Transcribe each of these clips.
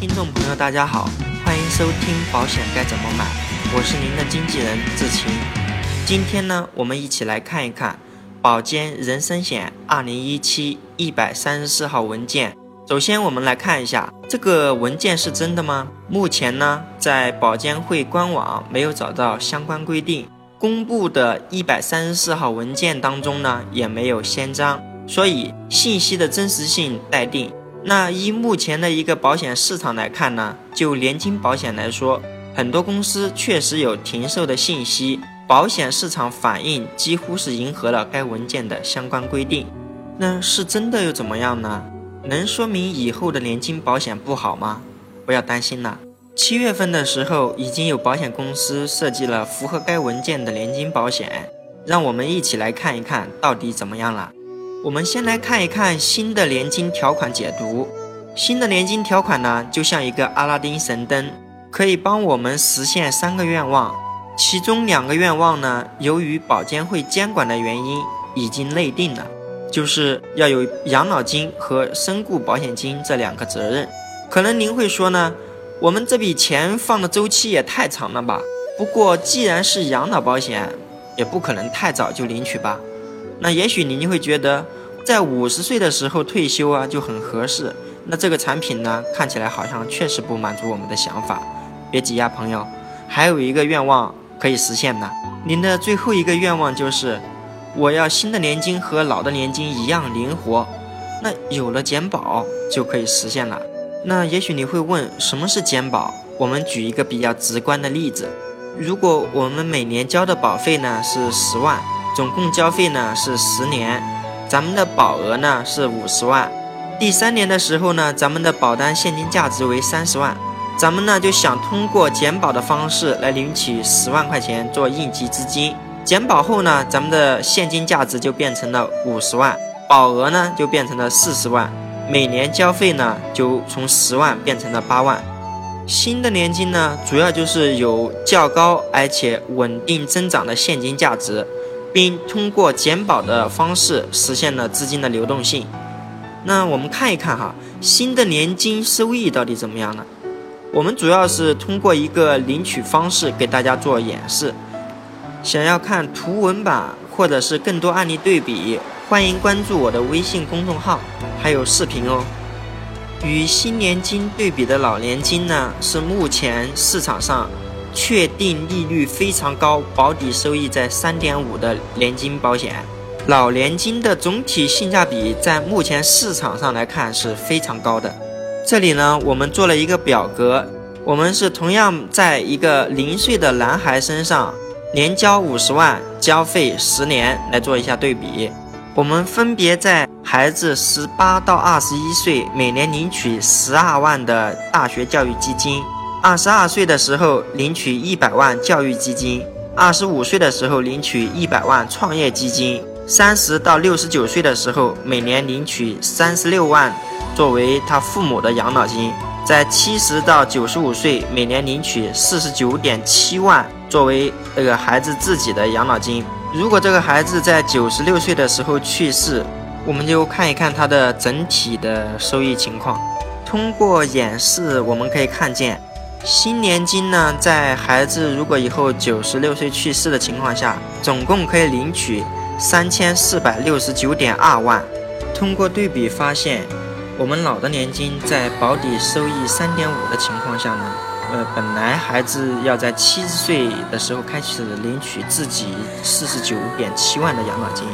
听众朋友，大家好，欢迎收听保险该怎么买，我是您的经纪人志晴。今天呢，我们一起来看一看保监人身险二零一七一百三十四号文件。首先，我们来看一下这个文件是真的吗？目前呢，在保监会官网没有找到相关规定，公布的一百三十四号文件当中呢，也没有先章，所以信息的真实性待定。那依目前的一个保险市场来看呢，就年金保险来说，很多公司确实有停售的信息，保险市场反应几乎是迎合了该文件的相关规定。那是真的又怎么样呢？能说明以后的年金保险不好吗？不要担心了，七月份的时候已经有保险公司设计了符合该文件的年金保险，让我们一起来看一看到底怎么样了。我们先来看一看新的年金条款解读。新的年金条款呢，就像一个阿拉丁神灯，可以帮我们实现三个愿望。其中两个愿望呢，由于保监会监管的原因，已经内定了，就是要有养老金和身故保险金这两个责任。可能您会说呢，我们这笔钱放的周期也太长了吧？不过既然是养老保险，也不可能太早就领取吧？那也许您会觉得，在五十岁的时候退休啊就很合适。那这个产品呢，看起来好像确实不满足我们的想法。别急呀，朋友，还有一个愿望可以实现的。您的最后一个愿望就是，我要新的年金和老的年金一样灵活。那有了减保就可以实现了。那也许你会问，什么是减保？我们举一个比较直观的例子，如果我们每年交的保费呢是十万。总共交费呢是十年，咱们的保额呢是五十万。第三年的时候呢，咱们的保单现金价值为三十万，咱们呢就想通过减保的方式来领取十万块钱做应急资金。减保后呢，咱们的现金价值就变成了五十万，保额呢就变成了四十万，每年交费呢就从十万变成了八万。新的年金呢，主要就是有较高而且稳定增长的现金价值。并通过减保的方式实现了资金的流动性。那我们看一看哈，新的年金收益到底怎么样呢？我们主要是通过一个领取方式给大家做演示。想要看图文版或者是更多案例对比，欢迎关注我的微信公众号，还有视频哦。与新年金对比的老年金呢，是目前市场上。确定利率非常高，保底收益在三点五的年金保险，老年金的总体性价比在目前市场上来看是非常高的。这里呢，我们做了一个表格，我们是同样在一个零岁的男孩身上，年交五十万，交费十年来做一下对比。我们分别在孩子十八到二十一岁，每年领取十二万的大学教育基金。二十二岁的时候领取一百万教育基金，二十五岁的时候领取一百万创业基金，三十到六十九岁的时候每年领取三十六万作为他父母的养老金，在七十到九十五岁每年领取四十九点七万作为这个孩子自己的养老金。如果这个孩子在九十六岁的时候去世，我们就看一看他的整体的收益情况。通过演示，我们可以看见。新年金呢，在孩子如果以后九十六岁去世的情况下，总共可以领取三千四百六十九点二万。通过对比发现，我们老的年金在保底收益三点五的情况下呢，呃，本来孩子要在七十岁的时候开始领取自己四十九点七万的养老金，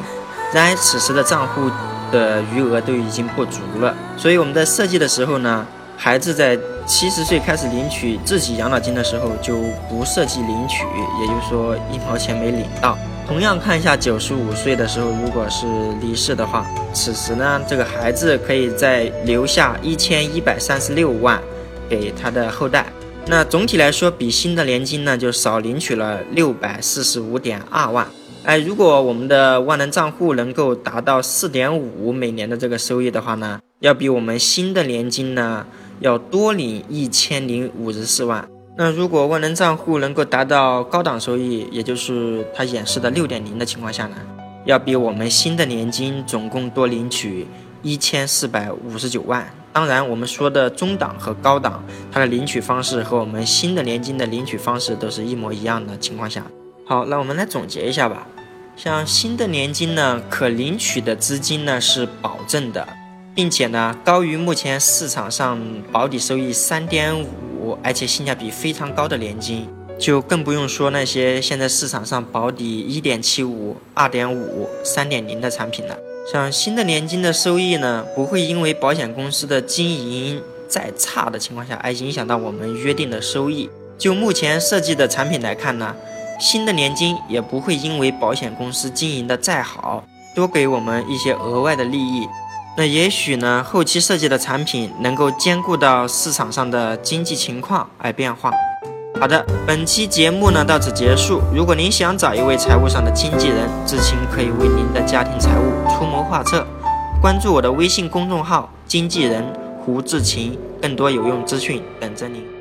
然而此时的账户的余额都已经不足了，所以我们在设计的时候呢。孩子在七十岁开始领取自己养老金的时候，就不涉及领取，也就是说一毛钱没领到。同样看一下九十五岁的时候，如果是离世的话，此时呢，这个孩子可以再留下一千一百三十六万给他的后代。那总体来说，比新的年金呢就少领取了六百四十五点二万。哎，如果我们的万能账户能够达到四点五每年的这个收益的话呢，要比我们新的年金呢。要多领一千零五十四万。那如果万能账户能够达到高档收益，也就是它演示的六点零的情况下呢，要比我们新的年金总共多领取一千四百五十九万。当然，我们说的中档和高档，它的领取方式和我们新的年金的领取方式都是一模一样的情况下，好，那我们来总结一下吧。像新的年金呢，可领取的资金呢是保证的，并且呢高于目前市场上保底收益三点五，而且性价比非常高的年金，就更不用说那些现在市场上保底一点七五、二点五、三点零的产品了。像新的年金的收益呢，不会因为保险公司的经营再差的情况下而影响到我们约定的收益。就目前设计的产品来看呢，新的年金也不会因为保险公司经营的再好，多给我们一些额外的利益。那也许呢，后期设计的产品能够兼顾到市场上的经济情况而变化。好的，本期节目呢到此结束。如果您想找一位财务上的经纪人，知青可以为您的家庭财务出谋划策。关注我的微信公众号“经纪人胡志勤”，更多有用资讯等着您。